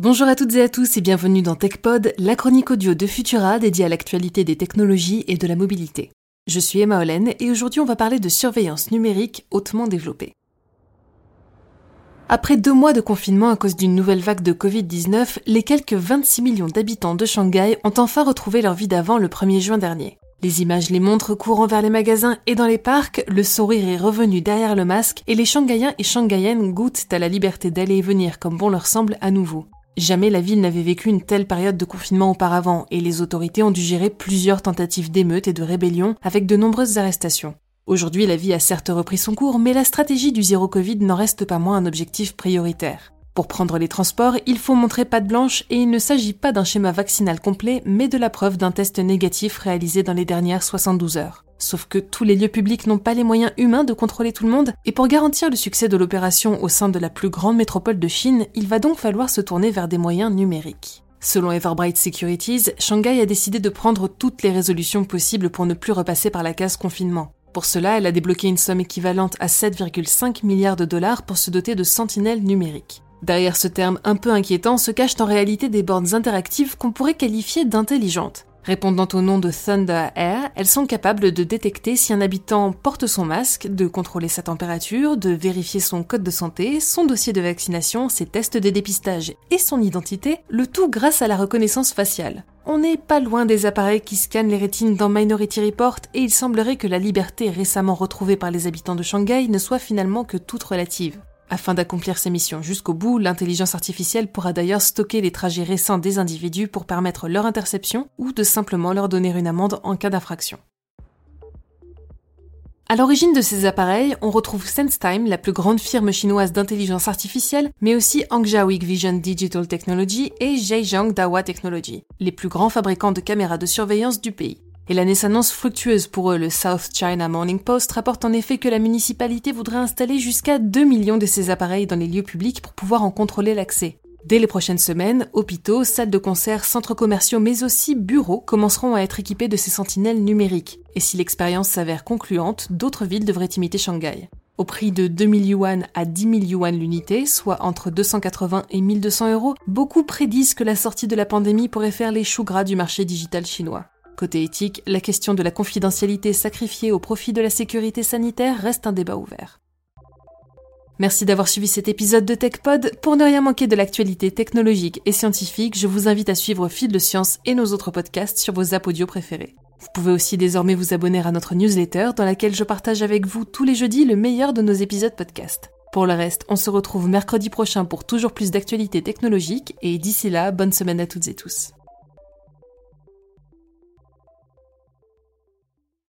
Bonjour à toutes et à tous et bienvenue dans TechPod, la chronique audio de Futura dédiée à l'actualité des technologies et de la mobilité. Je suis Emma Hollen et aujourd'hui on va parler de surveillance numérique hautement développée. Après deux mois de confinement à cause d'une nouvelle vague de Covid-19, les quelques 26 millions d'habitants de Shanghai ont enfin retrouvé leur vie d'avant le 1er juin dernier. Les images les montrent courant vers les magasins et dans les parcs, le sourire est revenu derrière le masque et les Shanghaïens et Shanghaïennes goûtent à la liberté d'aller et venir comme bon leur semble à nouveau. Jamais la ville n'avait vécu une telle période de confinement auparavant et les autorités ont dû gérer plusieurs tentatives d'émeutes et de rébellions avec de nombreuses arrestations. Aujourd'hui, la vie a certes repris son cours, mais la stratégie du zéro Covid n'en reste pas moins un objectif prioritaire. Pour prendre les transports, il faut montrer patte blanche et il ne s'agit pas d'un schéma vaccinal complet, mais de la preuve d'un test négatif réalisé dans les dernières 72 heures. Sauf que tous les lieux publics n'ont pas les moyens humains de contrôler tout le monde, et pour garantir le succès de l'opération au sein de la plus grande métropole de Chine, il va donc falloir se tourner vers des moyens numériques. Selon Everbright Securities, Shanghai a décidé de prendre toutes les résolutions possibles pour ne plus repasser par la case confinement. Pour cela, elle a débloqué une somme équivalente à 7,5 milliards de dollars pour se doter de sentinelles numériques. Derrière ce terme un peu inquiétant se cachent en réalité des bornes interactives qu'on pourrait qualifier d'intelligentes. Répondant au nom de Thunder Air, elles sont capables de détecter si un habitant porte son masque, de contrôler sa température, de vérifier son code de santé, son dossier de vaccination, ses tests de dépistage et son identité, le tout grâce à la reconnaissance faciale. On n'est pas loin des appareils qui scannent les rétines dans Minority Report et il semblerait que la liberté récemment retrouvée par les habitants de Shanghai ne soit finalement que toute relative. Afin d'accomplir ses missions jusqu'au bout, l'intelligence artificielle pourra d'ailleurs stocker les trajets récents des individus pour permettre leur interception ou de simplement leur donner une amende en cas d'infraction. À l'origine de ces appareils, on retrouve SenseTime, la plus grande firme chinoise d'intelligence artificielle, mais aussi Hangzhou Vision Digital Technology et Zhejiang Dahua Technology, les plus grands fabricants de caméras de surveillance du pays. Et l'année s'annonce fructueuse pour eux. Le South China Morning Post rapporte en effet que la municipalité voudrait installer jusqu'à 2 millions de ces appareils dans les lieux publics pour pouvoir en contrôler l'accès. Dès les prochaines semaines, hôpitaux, salles de concert, centres commerciaux, mais aussi bureaux commenceront à être équipés de ces sentinelles numériques. Et si l'expérience s'avère concluante, d'autres villes devraient imiter Shanghai. Au prix de 2000 yuan à 10 000 yuan l'unité, soit entre 280 et 1200 euros, beaucoup prédisent que la sortie de la pandémie pourrait faire les choux gras du marché digital chinois. Côté éthique, la question de la confidentialité sacrifiée au profit de la sécurité sanitaire reste un débat ouvert. Merci d'avoir suivi cet épisode de TechPod. Pour ne rien manquer de l'actualité technologique et scientifique, je vous invite à suivre Fil de Science et nos autres podcasts sur vos apps audio préférés. Vous pouvez aussi désormais vous abonner à notre newsletter dans laquelle je partage avec vous tous les jeudis le meilleur de nos épisodes podcast. Pour le reste, on se retrouve mercredi prochain pour toujours plus d'actualités technologiques et d'ici là, bonne semaine à toutes et tous.